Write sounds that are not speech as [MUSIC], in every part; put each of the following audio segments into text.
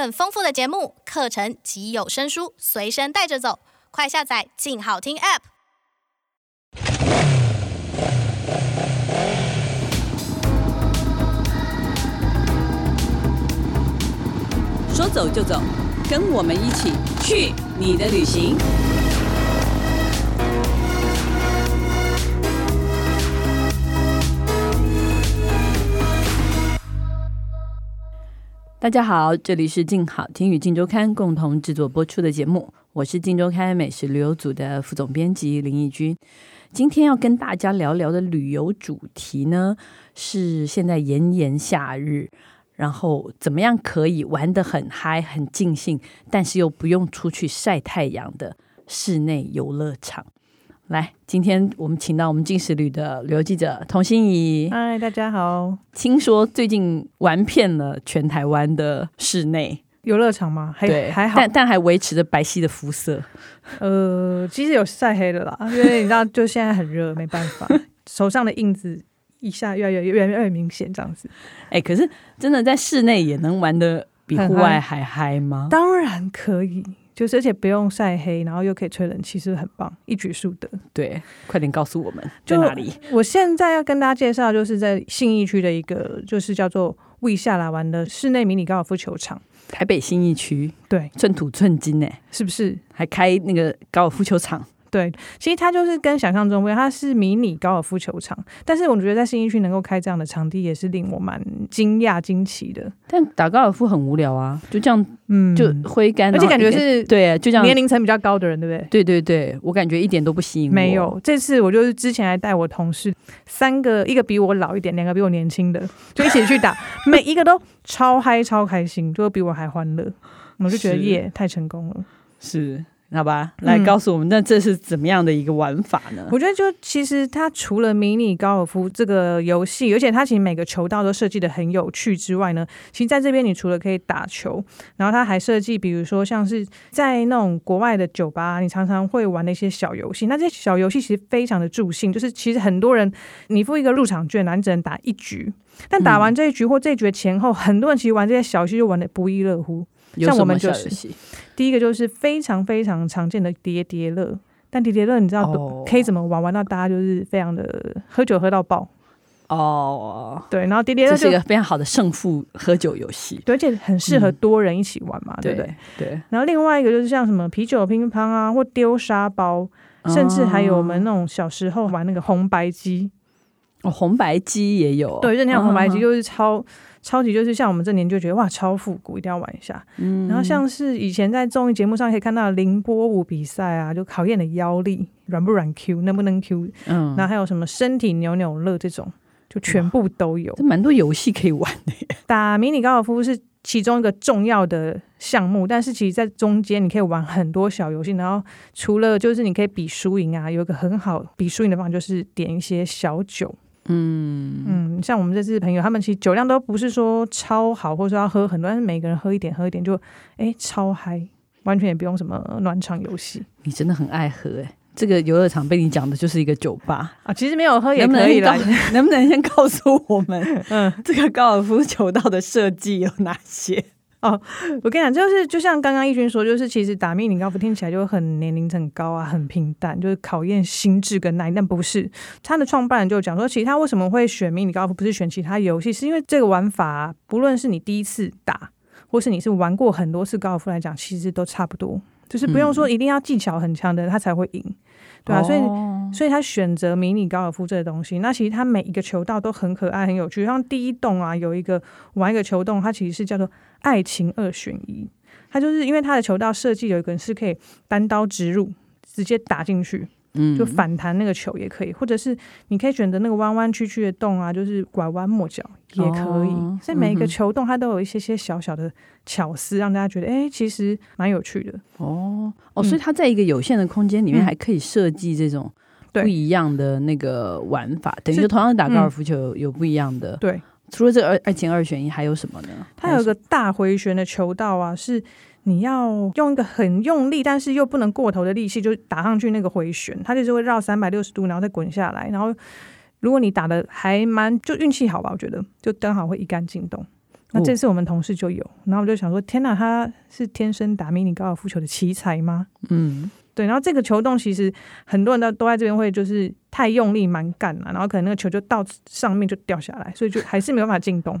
更丰富的节目、课程及有声书随身带着走，快下载“静好听 ”App。说走就走，跟我们一起去你的旅行。大家好，这里是静好听与静周刊共同制作播出的节目，我是静周刊美食旅游组的副总编辑林义君。今天要跟大家聊聊的旅游主题呢，是现在炎炎夏日，然后怎么样可以玩得很嗨、很尽兴，但是又不用出去晒太阳的室内游乐场。来，今天我们请到我们进食旅的旅游记者童心怡。嗨，大家好。听说最近玩遍了全台湾的室内游乐场吗？还对，还好，但但还维持着白皙的肤色。呃，其实有晒黑的啦，[LAUGHS] 因为你知道，就现在很热，没办法，手上的印子一下越来越越来越明显，这样子。哎、欸，可是真的在室内也能玩的比户外还嗨吗？当然可以。就是，而且不用晒黑，然后又可以吹冷气，是不是很棒？一举数得。对，快点告诉我们在哪里？我现在要跟大家介绍，就是在信义区的一个，就是叫做“魏下来玩”的室内迷你高尔夫球场。台北信义区，对，寸土寸金呢，是不是？还开那个高尔夫球场。对，其实它就是跟想象中不一样，它是迷你高尔夫球场。但是我觉得在新一区能够开这样的场地，也是令我蛮惊讶惊奇的。但打高尔夫很无聊啊，就这样，嗯，就挥杆，而且感觉是对，就这样。年龄层比较高的人，对不对？对对对，我感觉一点都不吸引我。没有，这次我就是之前还带我同事三个，一个比我老一点，两个比我年轻的，就一起去打，[LAUGHS] 每一个都超嗨超开心，就比我还欢乐。我就觉得耶，太成功了。是。好吧，来告诉我们，那这是怎么样的一个玩法呢？嗯、我觉得，就其实它除了迷你高尔夫这个游戏，而且它其实每个球道都设计的很有趣之外呢，其实在这边你除了可以打球，然后它还设计，比如说像是在那种国外的酒吧，你常常会玩的一些小游戏。那这些小游戏其实非常的助兴，就是其实很多人你付一个入场券，你只能打一局，但打完这一局或这一局前后，很多人其实玩这些小游戏就玩得不亦乐乎。像我们就是第一个就是非常非常常见的叠叠乐，但叠叠乐你知道可以怎么玩？玩到大家就是非常的喝酒喝到爆哦，对，然后叠叠乐是一个非常好的胜负喝酒游戏，对，而且很适合多人一起玩嘛，嗯、对不对？对。然后另外一个就是像什么啤酒乒乓啊，或丢沙包，甚至还有我们那种小时候玩那个红白机，哦，红白机也有，对，就那种红白机就是超。嗯超级就是像我们这年就觉得哇超复古，一定要玩一下。嗯，然后像是以前在综艺节目上可以看到凌波舞比赛啊，就考验的腰力软不软 Q，能不能 Q。嗯，然后还有什么身体扭扭乐这种，就全部都有。这蛮多游戏可以玩的。打迷你高尔夫是其中一个重要的项目，但是其实在中间你可以玩很多小游戏。然后除了就是你可以比输赢啊，有一个很好比输赢的方法就是点一些小酒。嗯嗯，像我们这次朋友，他们其实酒量都不是说超好，或者说要喝很多，但是每个人喝一点，喝一点就哎、欸、超嗨，完全也不用什么暖场游戏。你真的很爱喝哎、欸，这个游乐场被你讲的就是一个酒吧啊，其实没有喝也可以了。能不能先告诉我们，嗯，这个高尔夫球道的设计有哪些？[LAUGHS] 哦，我跟你讲，就是就像刚刚义军说，就是其实打迷你高尔夫听起来就很年龄很高啊，很平淡，就是考验心智跟耐力，但不是。他的创办人就讲说，其实他为什么会选迷你高尔夫，不是选其他游戏，是因为这个玩法，不论是你第一次打，或是你是玩过很多次高尔夫来讲，其实都差不多，就是不用说一定要技巧很强的他才会赢。对啊，所以所以他选择迷你高尔夫这个东西，那其实他每一个球道都很可爱、很有趣。像第一栋啊，有一个玩一个球洞，它其实是叫做爱情二选一。它就是因为它的球道设计有一个人是可以单刀直入，直接打进去。嗯，就反弹那个球也可以，或者是你可以选择那个弯弯曲曲的洞啊，就是拐弯抹角也可以。哦、所以每一个球洞它都有一些些小小的巧思，让大家觉得哎、欸，其实蛮有趣的。哦哦，所以它在一个有限的空间里面还可以设计这种不一样的那个玩法，嗯、等于说同样打高尔夫球有不一样的。对，除了这个二爱情二选一，还有什么呢？它有一个大回旋的球道啊，是。你要用一个很用力，但是又不能过头的力气，就打上去那个回旋，它就是会绕三百六十度，然后再滚下来。然后如果你打的还蛮就运气好吧，我觉得就刚好会一杆进洞。那这次我们同事就有，然后我就想说，天哪，他是天生打迷你高尔夫球的奇才吗？嗯。对，然后这个球洞其实很多人都都在这边会就是太用力蛮干了，然后可能那个球就到上面就掉下来，所以就还是没有办法进洞。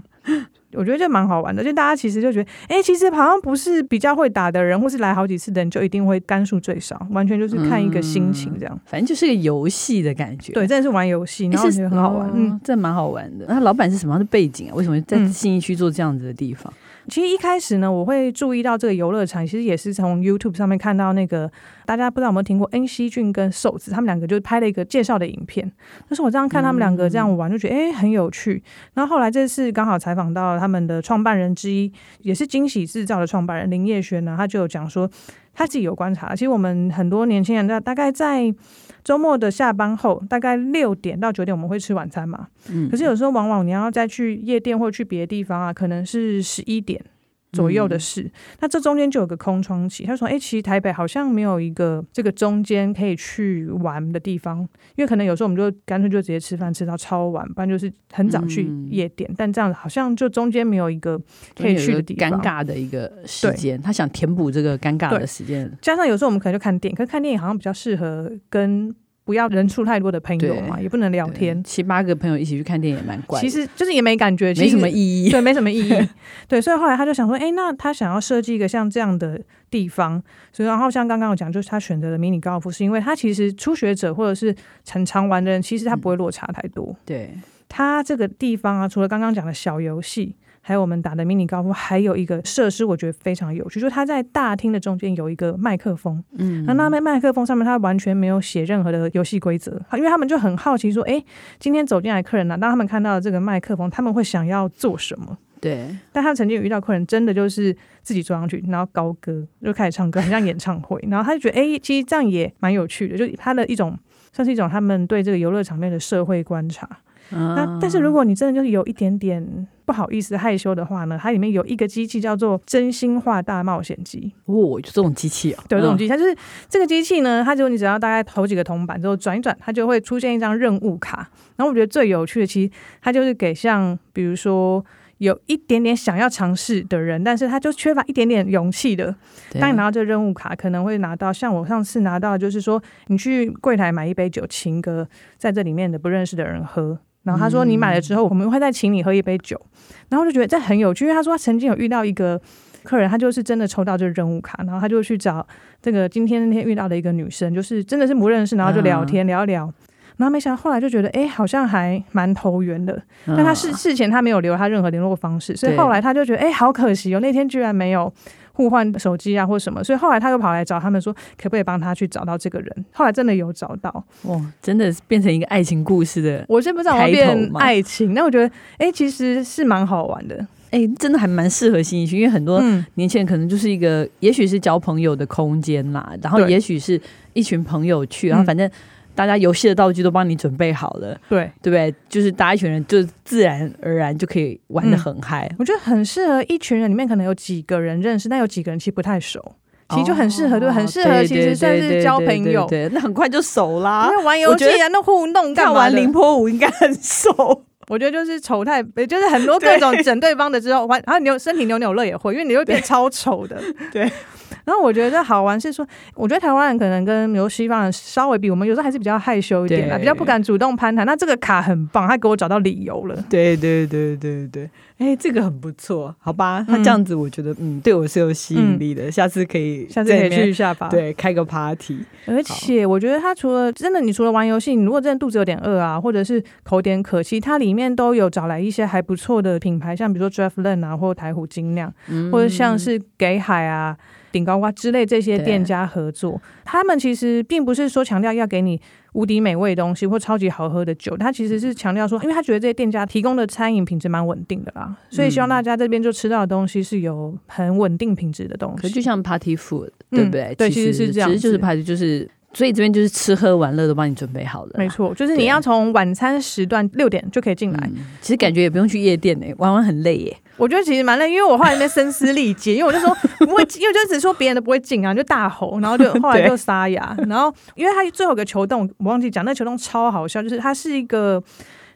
我觉得这蛮好玩的，就大家其实就觉得，哎，其实好像不是比较会打的人，或是来好几次的人就一定会杆数最少，完全就是看一个心情这样。嗯、反正就是个游戏的感觉。对，真的是玩游戏，然后觉得很好玩，哦、嗯，这蛮好玩的。那老板是什么样的背景啊？为什么在信义区做这样子的地方？嗯其实一开始呢，我会注意到这个游乐场，其实也是从 YouTube 上面看到那个，大家不知道有没有听过恩熙俊跟瘦子，他们两个就拍了一个介绍的影片。但是我这样看他们两个这样玩，就觉得哎很有趣。然后后来这次刚好采访到他们的创办人之一，也是惊喜制造的创办人林业轩呢，他就有讲说他自己有观察，其实我们很多年轻人在大概在。周末的下班后，大概六点到九点，我们会吃晚餐嘛。嗯。可是有时候，往往你要再去夜店或去别的地方啊，可能是十一点左右的事。嗯。那这中间就有个空窗期。他说：“哎，其实台北好像没有一个这个中间可以去玩的地方，因为可能有时候我们就干脆就直接吃饭吃到超晚，不然就是很早去夜店。嗯。但这样好像就中间没有一个可以去的地方，尴尬的一个时间。他想填补这个尴尬的时间。加上有时候我们可能就看电影，可是看电影好像比较适合跟。不要人数太多的朋友嘛，也不能聊天。七八个朋友一起去看电影也蛮怪，其实就是也没感觉，没什么意义。对，没什么意义。[LAUGHS] 对，所以后来他就想说，哎、欸，那他想要设计一个像这样的地方。所以然后像刚刚我讲，就是他选择了迷你高尔夫，是因为他其实初学者或者是很常玩的人，其实他不会落差太多。嗯、对，他这个地方啊，除了刚刚讲的小游戏。还有我们打的迷你高尔夫，还有一个设施，我觉得非常有趣，就是它在大厅的中间有一个麦克风，嗯，那那麦克风上面它完全没有写任何的游戏规则，因为他们就很好奇说，哎，今天走进来客人呢、啊，当他们看到这个麦克风，他们会想要做什么？对，但他曾经有遇到客人，真的就是自己坐上去，然后高歌就开始唱歌，很像演唱会，然后他就觉得，哎，其实这样也蛮有趣的，就他的一种算是一种他们对这个游乐场面的社会观察。那但是如果你真的就是有一点点不好意思害羞的话呢，它里面有一个机器叫做真心话大冒险机。哦，就这种机器啊？对，这种机器，它就是这个机器呢，它就你只要大概投几个铜板之后转一转，它就会出现一张任务卡。然后我觉得最有趣的，其实它就是给像比如说有一点点想要尝试的人，但是他就缺乏一点点勇气的。当你拿到这个任务卡，可能会拿到像我上次拿到，就是说你去柜台买一杯酒，情歌在这里面的不认识的人喝。然后他说：“你买了之后，我们会再请你喝一杯酒。”然后我就觉得这很有趣，因为他说他曾经有遇到一个客人，他就是真的抽到这个任务卡，然后他就去找这个今天那天遇到的一个女生，就是真的是不认识，然后就聊天聊一聊，然后没想到后来就觉得哎，好像还蛮投缘的。但他事事前他没有留他任何联络方式，所以后来他就觉得哎，好可惜哦，那天居然没有。互换手机啊，或什么，所以后来他又跑来找他们说，可不可以帮他去找到这个人？后来真的有找到，哇，真的是变成一个爱情故事的。我先不知道我变爱情，那我觉得，哎、欸，其实是蛮好玩的，哎、欸，真的还蛮适合新一区，因为很多年轻人可能就是一个，嗯、也许是交朋友的空间啦，然后也许是一群朋友去，然后反正。大家游戏的道具都帮你准备好了，对对不对？就是大家一群人，就自然而然就可以玩的很嗨。嗯，我觉得很适合一群人里面，可能有几个人认识，但有几个人其实不太熟，其实就很适合，对，很适合，其实算是交朋友。对，那很快就熟啦。因为玩游戏啊，那互动干嘛？玩凌波舞应该很熟。我觉得就是丑态，就是很多 [LAUGHS] 各种整对方的之后，玩然后扭身体扭扭乐也会，因为你会变超丑的，[LAUGHS] 对。然后我觉得好玩是说，我觉得台湾人可能跟比如西方人稍微比我们有时候还是比较害羞一点啦，比较不敢主动攀谈。那这个卡很棒，他给我找到理由了。对对对对对，哎，这个很不错，好吧？他这样子我觉得嗯，对我是有吸引力的，嗯、下次可以下次可以去一下吧。对，开个 party。而且我觉得他除了真的，你除了玩游戏，你如果真的肚子有点饿啊，或者是口点渴，其实它里面都有找来一些还不错的品牌，像比如说 Draftland 啊，或台虎精酿，嗯、或者像是给海啊。顶高瓜之类这些店家合作，他们其实并不是说强调要给你无敌美味的东西或超级好喝的酒，他其实是强调说，因为他觉得这些店家提供的餐饮品质蛮稳定的啦，所以希望大家这边就吃到的东西是有很稳定品质的东西。可就像 party food，对不对？嗯、对，其实是这样，其实就是 party，就是。所以这边就是吃喝玩乐都帮你准备好了，没错，就是你要从晚餐时段六点就可以进来，嗯。其实感觉也不用去夜店诶，玩玩很累耶。我觉得其实蛮累，因为我后来在声嘶力竭，[LAUGHS] 因为我就说不会，因为就只说别人都不会进啊，就大吼，然后就后来就沙哑，[LAUGHS] 然后因为他最后一个球洞我忘记讲，那球洞超好笑，就是它是一个。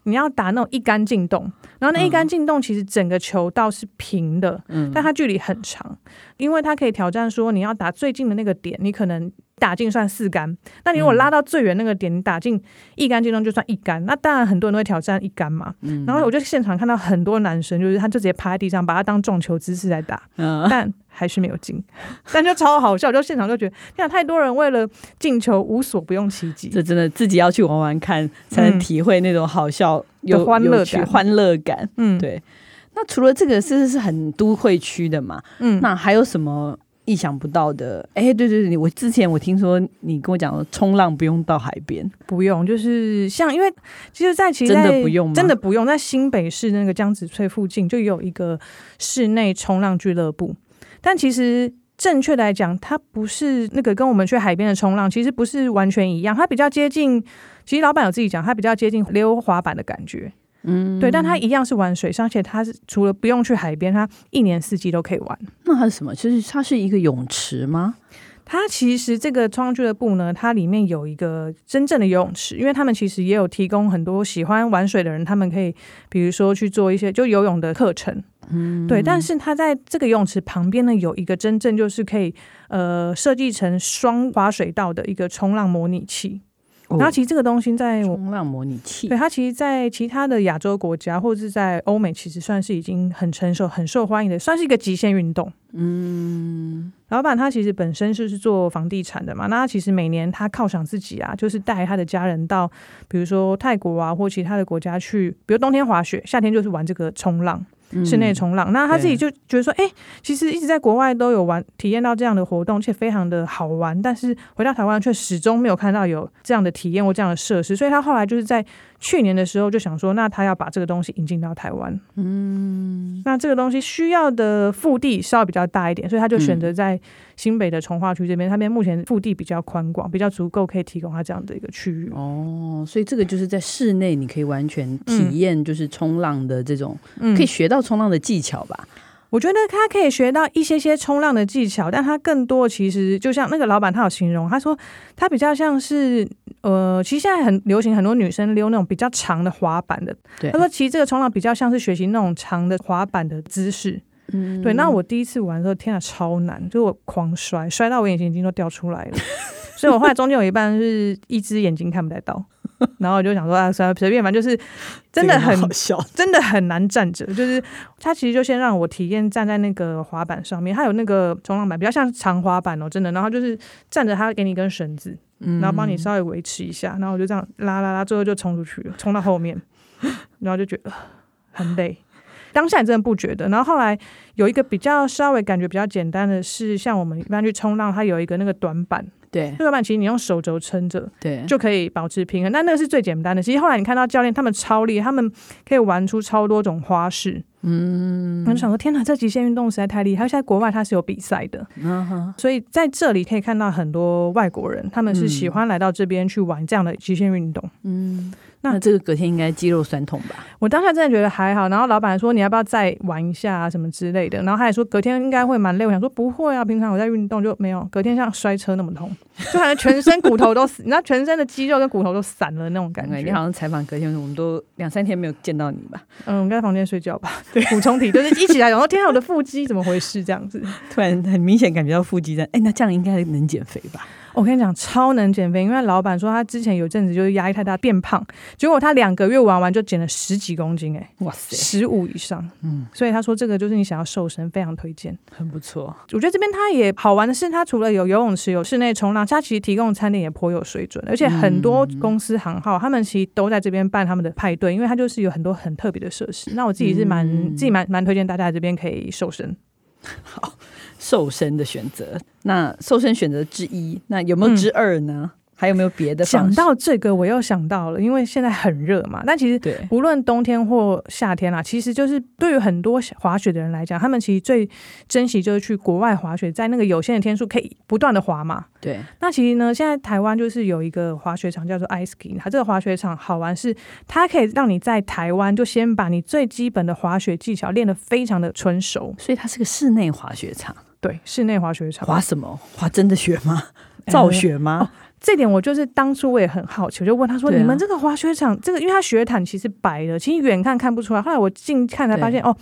你要打那种一杆进洞，然后那一杆进洞其实整个球道是平的，嗯，但它距离很长，因为它可以挑战说你要打最近的那个点，你可能。打进算四杆，那你如果拉到最远那个点，你打进一杆进洞就算一杆。那当然很多人都会挑战一杆嘛。嗯、然后我就现场看到很多男生，就是他就直接趴在地上，把他当撞球姿势在打，嗯、但还是没有进。[LAUGHS] 但就超好笑，就现场就觉得，天啊，太多人为了进球无所不用其极。这真的自己要去玩玩看，才能体会那种好笑、嗯、有欢乐感、欢乐感。嗯，对。那除了这个，是是很都会区的嘛？嗯，那还有什么？意想不到的，哎，对对对，我之前我听说你跟我讲说，冲浪不用到海边，不用，就是像因为其实，在其实在真的不用吗？真的不用，在新北市那个江子翠附近就有一个室内冲浪俱乐部，但其实正确来讲，它不是那个跟我们去海边的冲浪，其实不是完全一样，它比较接近，其实老板有自己讲，它比较接近溜滑板的感觉。嗯，对，但它一样是玩水上，而且它是除了不用去海边，它一年四季都可以玩。那它是什么？其实它是一个泳池吗？它其实这个冲浪俱乐部呢，它里面有一个真正的游泳池，因为他们其实也有提供很多喜欢玩水的人，他们可以比如说去做一些就游泳的课程。嗯，对。但是它在这个游泳池旁边呢，有一个真正就是可以呃设计成双滑水道的一个冲浪模拟器。然后其实这个东西在冲浪模拟器，对它其实，在其他的亚洲国家或者是在欧美，其实算是已经很成熟、很受欢迎的，算是一个极限运动。嗯，老板他其实本身就是做房地产的嘛，那他其实每年他犒赏自己啊，就是带他的家人到，比如说泰国啊或其他的国家去，比如冬天滑雪，夏天就是玩这个冲浪。室内冲浪，那他自己就觉得说，哎、欸，其实一直在国外都有玩，体验到这样的活动，且非常的好玩。但是回到台湾却始终没有看到有这样的体验或这样的设施，所以他后来就是在去年的时候就想说，那他要把这个东西引进到台湾。嗯，那这个东西需要的腹地稍微比较大一点，所以他就选择在新北的从化区这边，他们目前腹地比较宽广，比较足够可以提供他这样的一个区域。哦，所以这个就是在室内你可以完全体验，就是冲浪的这种，嗯、可以学到冲浪的技巧吧。我觉得他可以学到一些些冲浪的技巧，但他更多其实就像那个老板他有形容，他说他比较像是呃，其实现在很流行很多女生溜那种比较长的滑板的。对，他说其实这个冲浪比较像是学习那种长的滑板的姿势。嗯，对。那我第一次玩的时候，天啊，超难，就我狂摔，摔到我眼睛已经都掉出来了。所以我后来中间有一半是一只眼睛看不太到。然后我就想说啊，随随便反正，就是真的很 [LAUGHS] 真的很难站着。就是他其实就先让我体验站在那个滑板上面，他有那个冲浪板，比较像长滑板哦，真的。然后就是站着，他给你一根绳子，然后帮你稍微维持一下。然后我就这样拉拉拉，最后就冲出去了，冲到后面，然后就觉得很累。当下你真的不觉得。然后后来有一个比较稍微感觉比较简单的是，像我们一般去冲浪，它有一个那个短板。对，这个板其实你用手肘撑着，对，就可以保持平衡。但那个是最简单的。其实后来你看到教练他们超厉害，他们可以玩出超多种花式。嗯，我就想说，天哪，这极限运动实在太厉害。在国外它是有比赛的。所以在这里可以看到很多外国人，他们是喜欢来到这边去玩这样的极限运动。嗯。那这个隔天应该肌肉酸痛吧？我当下真的觉得还好，然后老板说，你要不要再玩一下啊什么之类的，然后他也说隔天应该会蛮累，我想说不会啊，平常我在运动就没有，隔天像摔车那么痛，[LAUGHS] 就好像全身骨头都死，你知道全身的肌肉跟骨头都散了那种感觉。你好像采访隔天我们都两三天没有见到你吧？嗯，我们在房间睡觉吧，对，[LAUGHS] 补充体就是一起来，然后天啊，我的腹肌怎么回事？这样子，[LAUGHS] 突然很明显感觉到腹肌在，哎，那这样应该能减肥吧？我跟你讲，超能减肥，因为老板说他之前有阵子就是压力太大变胖，结果他两个月玩完就减了十几公斤，哎，哇塞，十五以上，嗯，所以他说这个就是你想要瘦身，非常推荐，很不错。我觉得这边他也好玩的是，他除了有游泳池、有室内冲浪，他其实提供的餐点也颇有水准，而且很多公司行号他们其实都在这边办他们的派对，因为他就是有很多很特别的设施。那我自己是蛮、嗯、自己蛮蛮推荐大家这边可以瘦身。[LAUGHS] [LAUGHS] 好。瘦身的选择，那瘦身选择之一，那有没有之二呢？嗯还有没有别的？想到这个，我又想到了，因为现在很热嘛。但其实，对，无论冬天或夏天啦，其实就是对于很多滑雪的人来讲，他们其实最珍惜就是去国外滑雪，在那个有限的天数可以不断的滑嘛。对。那其实呢，现在台湾就是有一个滑雪场叫做 Ice Ski，它这个滑雪场好玩是，它可以让你在台湾就先把你最基本的滑雪技巧练得非常的纯熟，所以它是个室内滑雪场。对，室内滑雪场。滑什么？滑真的雪吗？造雪吗？这点我就是当初我也很好奇，我就问他说：“啊、你们这个滑雪场，这个因为它雪毯其实白的，其实远看看不出来。后来我近看才发现，哦，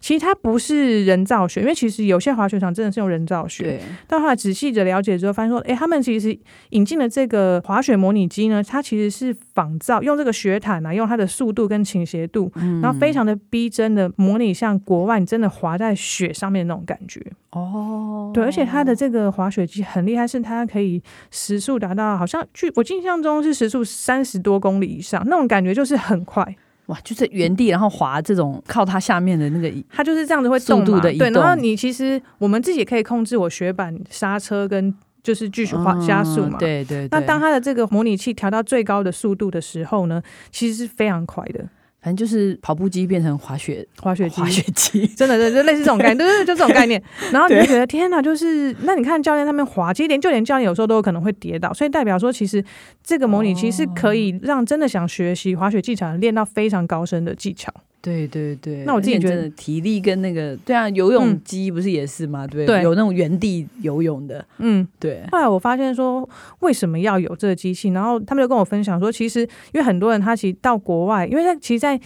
其实它不是人造雪，因为其实有些滑雪场真的是用人造雪。对。但后来仔细的了解之后，发现说，哎，他们其实引进了这个滑雪模拟机呢，它其实是仿造用这个雪毯啊，用它的速度跟倾斜度，然后非常的逼真的模拟像国外你真的滑在雪上面的那种感觉。哦，对，而且它的这个滑雪机很厉害，是它可以时速达到。好像据我印象中是时速三十多公里以上，那种感觉就是很快哇！就是原地然后滑这种靠它下面的那个，它就是这样子会动的。对，然后你其实我们自己也可以控制我雪板刹车跟就是继续滑加速嘛。对对。那当它的这个模拟器调到最高的速度的时候呢，其实是非常快的。反正就是跑步机变成滑雪滑雪机，滑雪机，[LAUGHS] 真的，对，就类似这种概念，对对对，就这种概念。[LAUGHS] 然后你就觉得天哪，就是那你看教练他们滑，其实连就连教练有时候都有可能会跌倒，所以代表说，其实这个模拟器是可以让真的想学习滑雪技巧练到非常高深的技巧。对对对，那我自己觉得体力跟那个对啊，游泳机不是也是吗？对，有那种原地游泳的，嗯，对。后来我发现说，为什么要有这个机器？然后他们就跟我分享说，其实因为很多人他其实到国外，因为他其实，在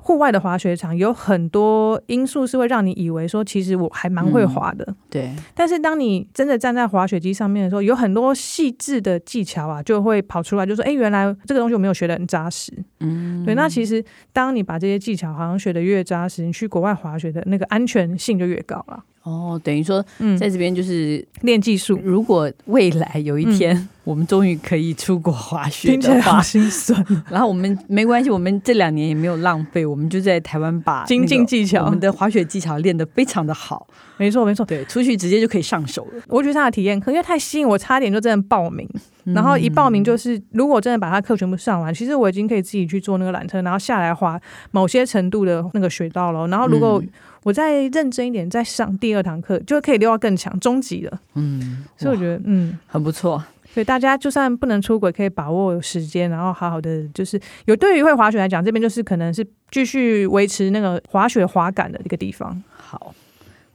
户外的滑雪场有很多因素是会让你以为说，其实我还蛮会滑的，对。但是当你真的站在滑雪机上面的时候，有很多细致的技巧啊，就会跑出来，就说，哎，原来这个东西我没有学的很扎实，嗯，对。那其实当你把这些技巧好像学得越扎实，你去国外滑雪的那个安全性就越高了。哦，等于说，在这边就是练技术。如果未来有一天，我们终于可以出国滑雪的话，心酸。[LAUGHS] 然后我们没关系，我们这两年也没有浪费，我们就在台湾把精进技巧，我们的滑雪技巧练得非常的好。没错，没错，对，出去直接就可以上手了。我觉得他的体验课因为太吸引我，差点就真的报名。然后一报名就是，如果真的把他课全部上完，其实我已经可以自己去坐那个缆车，然后下来滑某些程度的那个雪道了。然后如果我再认真一点，再上第二堂课，就可以溜到更强，终极了。嗯，所以我觉得，嗯，很不错。所以大家就算不能出轨，可以把握时间，然后好好的，就是有对于会滑雪来讲，这边就是可能是继续维持那个滑雪滑感的一个地方。好。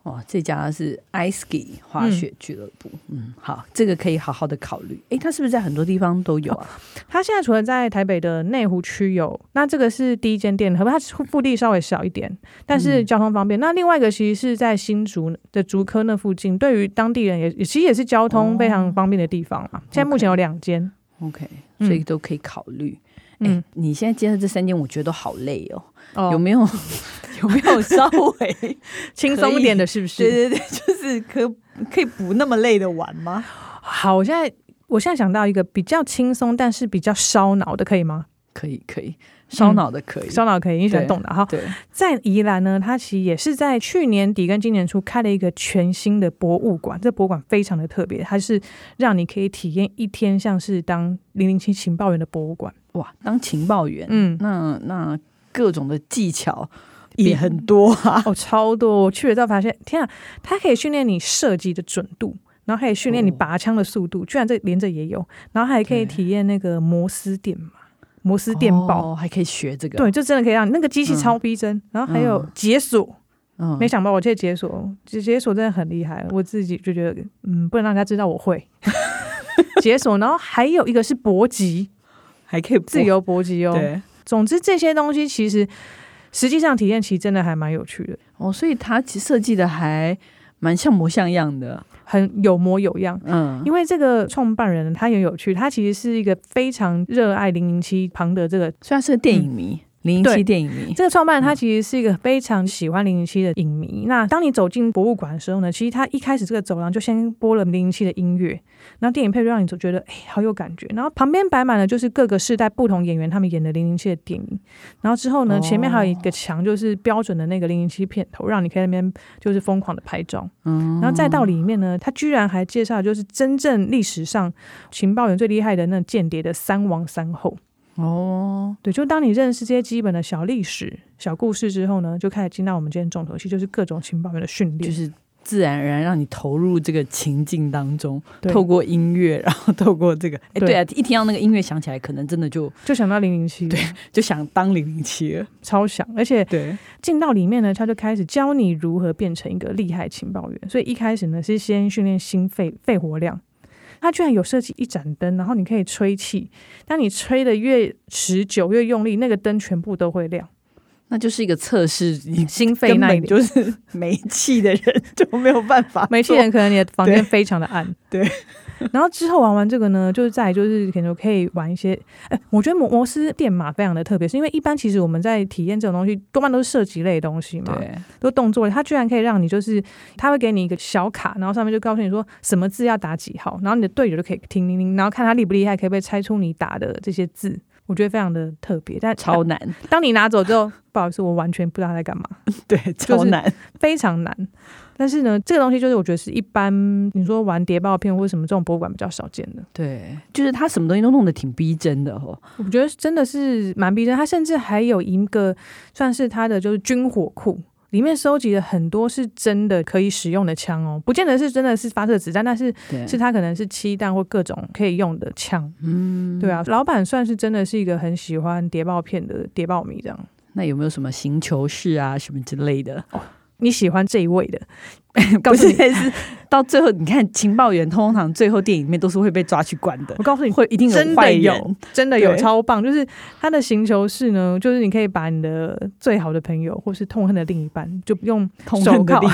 哦，这家是 Ice Ski 滑雪俱乐部。嗯，嗯，好，这个可以好好的考虑。诶，它是不是在很多地方都有啊？它、哦、现在除了在台北的内湖区有，那这个是第一间店，可不，它腹地稍微小一点，但是交通方便。嗯、那另外一个其实是在新竹的竹科那附近，对于当地人也其实也是交通非常方便的地方嘛。哦、现在目前有两间，OK，所以都可以考虑。嗯，诶，你现在接的这三间，我觉得都好累哦。哦，有没有？[LAUGHS] 有没有稍微 [LAUGHS] 轻松一点的？是不是？对对对，[LAUGHS] 就是可可以不那么累的玩吗？好，我现在我现在想到一个比较轻松，但是比较烧脑的，可以吗？可以，可以，烧脑的可以，烧脑可以，你喜欢动的哈。对，在宜兰呢，它其实也是在去年底跟今年初开了一个全新的博物馆，这博物馆非常的特别，它是让你可以体验一天像是当零零七情报员的博物馆。哇，当情报员，嗯，那那各种的技巧。也很多啊，哦，超多！我去了之后发现，天啊，它可以训练你射击的准度，然后还可以训练你拔枪的速度，哦、居然这连着也有，然后还可以体验那个摩斯电码、摩斯电报、哦，还可以学这个，对，就真的可以让你那个机器超逼真，嗯、然后还有解锁，嗯，没想到我这解锁解解锁真的很厉害，我自己就觉得，嗯，不能让大家知道我会。[LAUGHS] 解锁，然后还有一个是搏击，还可以自由搏击哦，对，总之这些东西其实。实际上体验其实真的还蛮有趣的哦，所以它其实设计的还蛮像模像样的，很有模有样。嗯，因为这个创办人他也有趣，他其实是一个非常热爱零零七庞德这个，虽然是个电影迷。嗯零零七电影迷，这个创办人他其实是一个非常喜欢零零七的影迷。嗯、那当你走进博物馆的时候呢，其实他一开始这个走廊就先播了零零七的音乐，然后电影配乐让你就觉得哎，好有感觉。然后旁边摆满了就是各个世代不同演员他们演的零零七的电影。然后之后呢，前面还有一个墙就是标准的那个零零七片头，让你可以在那边就是疯狂的拍照。嗯，然后再到里面呢，他居然还介绍就是真正历史上情报员最厉害的那间谍的三王三后。哦，对，就当你认识这些基本的小历史、小故事之后呢，就开始进到我们今天重头戏，就是各种情报员的训练，就是自然而然让你投入这个情境当中，透过音乐，[LAUGHS] 然后透过这个，哎，对啊，一听到那个音乐响起来，可能真的就就想到零零七，[LAUGHS] 对，就想当零零七了，超想，而且对，进到里面呢，他就开始教你如何变成一个厉害情报员，所以一开始呢是先训练心肺肺活量。它居然有设计一盏灯，然后你可以吹气，当你吹的越持久、越用力，那个灯全部都会亮。那就是一个测试，你 [LAUGHS] 心肺那一点就是没气的人 [LAUGHS] 就没有办法，没气人可能你的房间非常的暗，对。然后之后玩完这个呢，就是再就是可能可以玩一些，哎，我觉得摩摩斯电码非常的特别，是因为一般其实我们在体验这种东西，多半都是射击类的东西嘛，对，都动作类，它居然可以让你就是，它会给你一个小卡，然后上面就告诉你说什么字要打几号，然后你的队友就可以听听听，然后看他厉不厉害，可以不可以猜出你打的这些字。我觉得非常的特别，但超难。当你拿走之后，不好意思，我完全不知道他在干嘛。对，超难，非常难。但是呢，这个东西就是我觉得是一般你说玩谍报片或者什么这种博物馆比较少见的。对，就是他什么东西都弄得挺逼真的哦。我觉得真的是蛮逼真。他甚至还有一个算是他的就是军火库。里面收集了很多是真的可以使用的枪哦，不见得是真的是发射子弹，但是是它可能是漆弹或各种可以用的枪。嗯，对啊，老板算是真的是一个很喜欢谍报片的谍报迷这样。那有没有什么行球式啊什么之类的？哦你喜欢这一位的，[LAUGHS] 告诉你是 [LAUGHS] 到最后，你看情报员通常最后电影里面都是会被抓去关的。我告诉你会一定有真的有，真的有超棒。就是他的行求室呢，就是你可以把你的最好的朋友或是痛恨的另一半，就用手铐，[LAUGHS]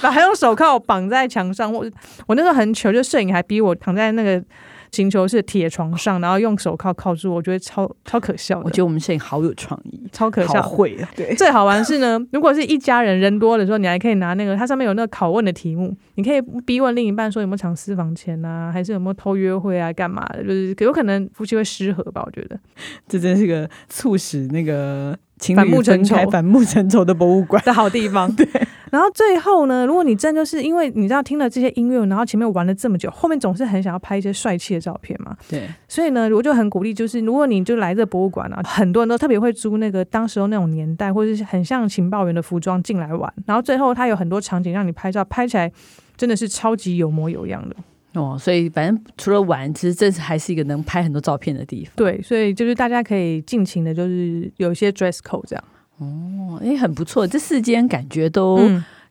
把他用手铐绑在墙上。我我那时候很糗，就摄影还逼我躺在那个。星球是铁床上，然后用手铐铐住，我觉得超超可笑的。我觉得我们摄影好有创意，超可笑，会啊！对，最好玩是呢，如果是一家人人多的时候，你还可以拿那个，它上面有那个拷问的题目，你可以逼问另一半说有没有藏私房钱啊，还是有没有偷约会啊，干嘛的？就是有可能夫妻会失和吧？我觉得 [LAUGHS] 这真是个促使那个。反目成仇，反目成仇的博物馆的好地方。对，然后最后呢，如果你真就是因为你知道听了这些音乐，然后前面玩了这么久，后面总是很想要拍一些帅气的照片嘛。对，所以呢，我就很鼓励，就是如果你就来这博物馆啊，很多人都特别会租那个当时候那种年代或者是很像情报员的服装进来玩，然后最后它有很多场景让你拍照，拍起来真的是超级有模有样的。哦，所以反正除了玩，其实这是还是一个能拍很多照片的地方。对，所以就是大家可以尽情的，就是有一些 dress code 这样。哦，哎，很不错，这四间感觉都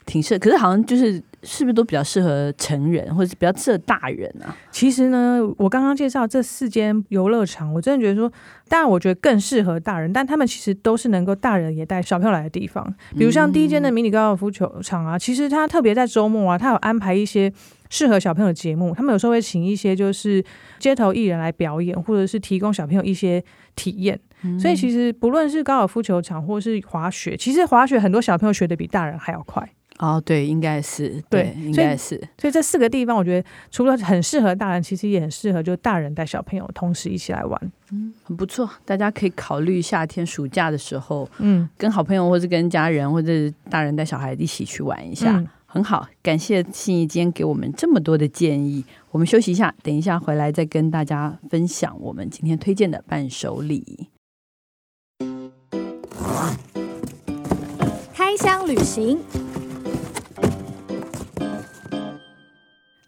挺适可是好像就是。是不是都比较适合成人，或者是比较适合大人啊？其实呢，我刚刚介绍这四间游乐场，我真的觉得说，当然我觉得更适合大人，但他们其实都是能够大人也带小朋友来的地方。比如像第一间的迷你高尔夫球场啊，其实它特别在周末啊，它有安排一些适合小朋友的节目。他们有时候会请一些就是街头艺人来表演，或者是提供小朋友一些体验。所以其实不论是高尔夫球场或是滑雪，其实滑雪很多小朋友学的比大人还要快。哦，对，应该是对，对应该是所。所以这四个地方，我觉得除了很适合大人，其实也很适合就大人带小朋友同时一起来玩，嗯，很不错。大家可以考虑夏天暑假的时候，嗯，跟好朋友或者跟家人或者大人带小孩一起去玩一下，嗯、很好。感谢信义今天给我们这么多的建议。我们休息一下，等一下回来再跟大家分享我们今天推荐的伴手礼。开箱旅行。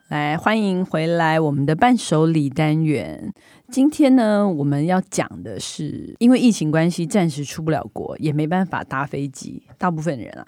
来，欢迎回来我们的伴手礼单元。今天呢，我们要讲的是，因为疫情关系，暂时出不了国，也没办法搭飞机，大部分人啊。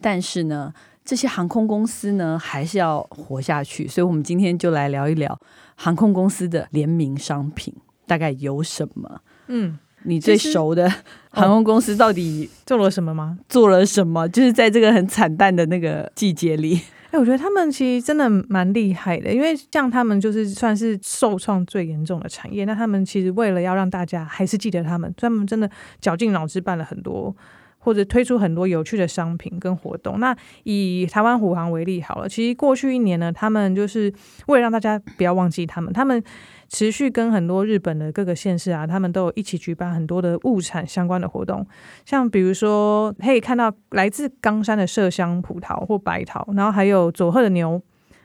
但是呢，这些航空公司呢，还是要活下去。所以，我们今天就来聊一聊航空公司的联名商品，大概有什么？嗯，你最熟的航空公司到底做了什么吗？做了什么？就是在这个很惨淡的那个季节里。哎，我觉得他们其实真的蛮厉害的，因为像他们就是算是受创最严重的产业，那他们其实为了要让大家还是记得他们，他们真的绞尽脑汁办了很多，或者推出很多有趣的商品跟活动。那以台湾虎航为例好了，其实过去一年呢，他们就是为了让大家不要忘记他们，他们。持续跟很多日本的各个县市啊，他们都有一起举办很多的物产相关的活动，像比如说可以看到来自冈山的麝香葡萄或白桃，然后还有佐贺的牛，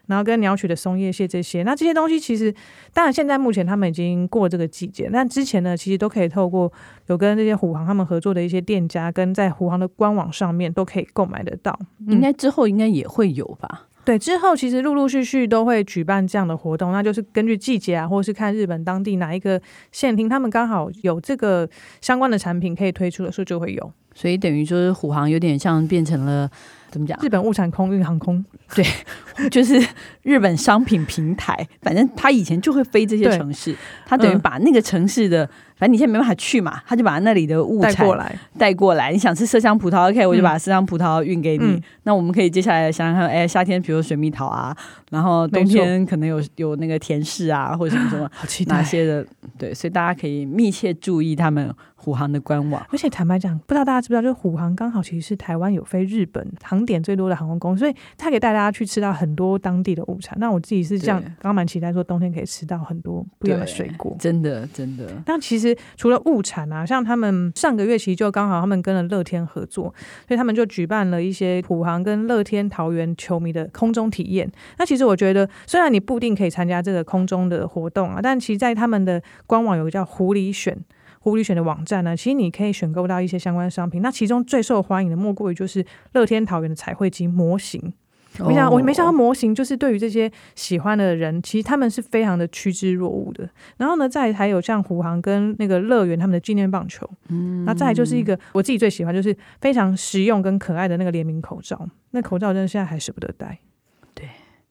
然后跟鸟取的松叶蟹这些。那这些东西其实，当然现在目前他们已经过了这个季节，但之前呢，其实都可以透过有跟这些虎航他们合作的一些店家，跟在虎航的官网上面都可以购买得到。应该之后应该也会有吧。对，之后其实陆陆续续都会举办这样的活动，那就是根据季节啊，或是看日本当地哪一个县厅，他们刚好有这个相关的产品可以推出的时候就会有。所以等于说是虎航有点像变成了怎么讲？日本物产空运航空，对，[LAUGHS] 就是日本商品平台。反正他以前就会飞这些城市，他等于把那个城市的。反正你现在没办法去嘛，他就把那里的物产带过来，带过来。你想吃麝香葡萄，OK，我就把麝香葡萄运给你。嗯、那我们可以接下来想想看，哎，夏天比如水蜜桃啊，然后冬天可能有有那个甜柿啊，或者什么什么，好期待哪些的？对，所以大家可以密切注意他们。虎航的官网，而且坦白讲，不知道大家知不知道，就是虎航刚好其实是台湾有飞日本航点最多的航空公司，所以它可以带大家去吃到很多当地的物产。那我自己是这样，刚刚蛮期待说冬天可以吃到很多不一样的水果，真的真的。但其实除了物产啊，像他们上个月其实就刚好他们跟了乐天合作，所以他们就举办了一些虎航跟乐天桃园球迷的空中体验。那其实我觉得，虽然你不一定可以参加这个空中的活动啊，但其实在他们的官网有个叫狐狸选。狐狸选的网站呢，其实你可以选购到一些相关商品。那其中最受欢迎的莫过于就是乐天桃园的彩绘机模型。我想，我没想到模型就是对于这些喜欢的人，其实他们是非常的趋之若鹜的。然后呢，再还有像虎航跟那个乐园他们的纪念棒球。嗯，那再来就是一个我自己最喜欢，就是非常实用跟可爱的那个联名口罩。那口罩真的现在还舍不得戴。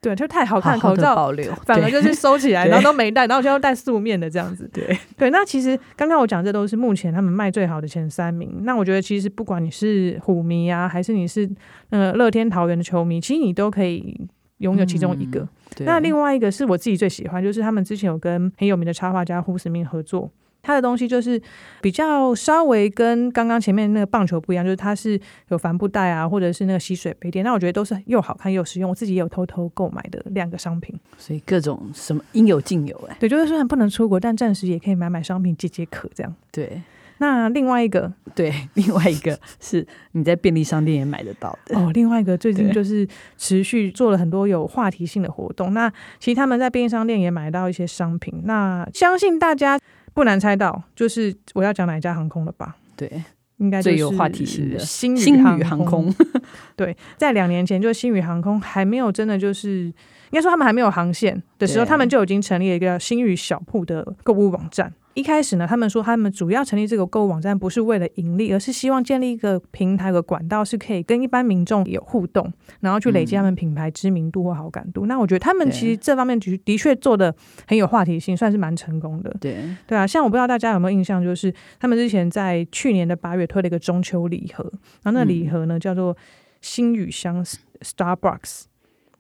对，就太好看，口罩保留，[LAUGHS] 反而就是收起来，然后都没戴，然后现在戴素面的这样子。对对，那其实刚刚我讲这都是目前他们卖最好的前三名。那我觉得其实不管你是虎迷啊，还是你是呃乐天桃园的球迷，其实你都可以拥有其中一个。嗯、那另外一个是我自己最喜欢，就是他们之前有跟很有名的插画家胡思明合作。它的东西就是比较稍微跟刚刚前面那个棒球不一样，就是它是有帆布袋啊，或者是那个吸水杯垫。那我觉得都是又好看又实用，我自己也有偷偷购买的两个商品。所以各种什么应有尽有哎、欸。对，就是虽然不能出国，但暂时也可以买买商品解解渴这样。对，那另外一个，对，[LAUGHS] 另外一个是你在便利商店也买得到的哦。另外一个最近就是持续做了很多有话题性的活动。那其实他们在便利商店也买到一些商品。那相信大家。不难猜到，就是我要讲哪一家航空了吧？对，应该最有话题性的星宇航空。[LAUGHS] 对，在两年前，就星宇航空还没有真的就是，应该说他们还没有航线的时候，他们就已经成立了一个星宇小铺的购物网站。一开始呢，他们说他们主要成立这个购物网站不是为了盈利，而是希望建立一个平台和管道，是可以跟一般民众有互动，然后去累积他们品牌知名度或好感度。嗯、那我觉得他们其实这方面的的确做的很有话题性，算是蛮成功的。对对啊，像我不知道大家有没有印象，就是他们之前在去年的八月推了一个中秋礼盒，然后那礼盒呢、嗯、叫做星宇香 Starbucks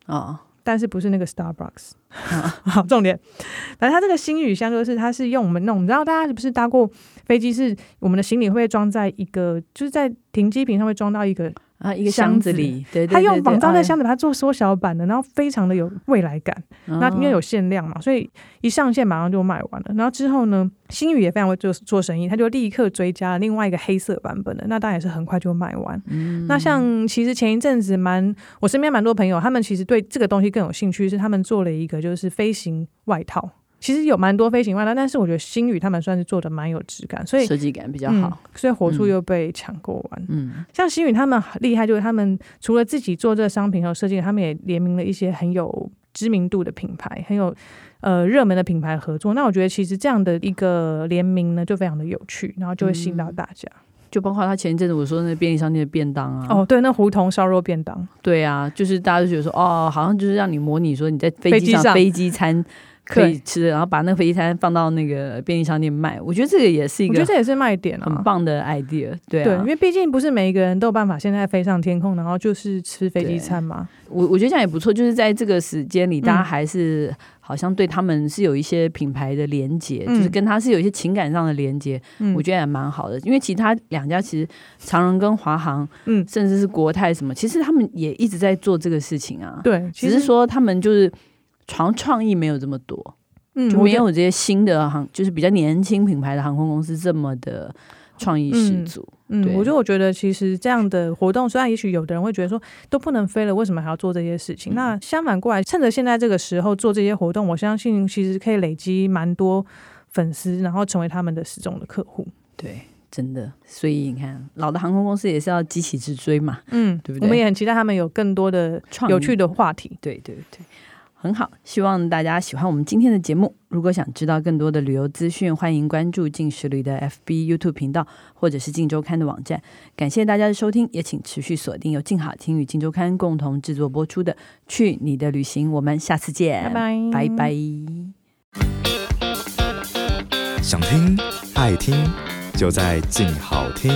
啊。哦但是不是那个 Starbucks，[LAUGHS] 好重点。反正它这个星宇箱就是，它是用我们那种，你知道大家不是搭过飞机，是我们的行李会装在一个，就是在停机坪上会装到一个。啊，一个箱子里，对，对，对，对，他用仿造的箱子把它做缩小版的，然后非常的有未来感。哦、那因为有限量嘛，所以一上线马上就卖完了。然后之后呢，星宇也非常会做做生意，他就立刻追加了另外一个黑色版本的，那当然也是很快就卖完。嗯、那像其实前一阵子蛮，我身边蛮多朋友，他们其实对这个东西更有兴趣，是他们做了一个就是飞行外套。其实有蛮多飞行外套，但是我觉得星宇他们算是做的蛮有质感，所以设计感比较好，嗯、所以火速又被抢购完。嗯，像星宇他们厉害，就是他们除了自己做这个商品和设计，他们也联名了一些很有知名度的品牌，很有呃热门的品牌合作。那我觉得其实这样的一个联名呢，就非常的有趣，然后就会吸引到大家。嗯、就包括他前一阵子我说那便利商店的便当啊，哦，对，那胡同烧肉便当，对啊，就是大家都觉得说，哦，好像就是让你模拟说你在飞机上飞机餐。可以吃的，然后把那个飞机餐放到那个便利商店卖，我觉得这个也是一个，我觉得这也是卖点，很棒的 idea。对啊，对，因为毕竟不是每一个人都有办法现在飞上天空，然后就是吃飞机餐嘛。我我觉得这样也不错，就是在这个时间里，大家还是好像对他们是有一些品牌的连接，嗯、就是跟他是有一些情感上的连接，嗯、我觉得也蛮好的。因为其他两家其实长荣跟华航，嗯，甚至是国泰什么，其实他们也一直在做这个事情啊。对，只是说他们就是。创创意没有这么多，嗯，就没有这些新的航，就是比较年轻品牌的航空公司这么的创意十足。嗯，对我就我觉得其实这样的活动，虽然也许有的人会觉得说都不能飞了，为什么还要做这些事情？嗯、那相反过来，趁着现在这个时候做这些活动，我相信其实可以累积蛮多粉丝，然后成为他们的始终的客户。对，真的。所以你看，老的航空公司也是要急起直追嘛，嗯，对不对？我们也很期待他们有更多的有趣的话题。对对对。很好，希望大家喜欢我们今天的节目。如果想知道更多的旅游资讯，欢迎关注镜食旅的 FB、YouTube 频道，或者是静周刊的网站。感谢大家的收听，也请持续锁定由静好听与静周刊共同制作播出的《去你的旅行》，我们下次见，拜拜，拜拜。想听爱听，就在静好听。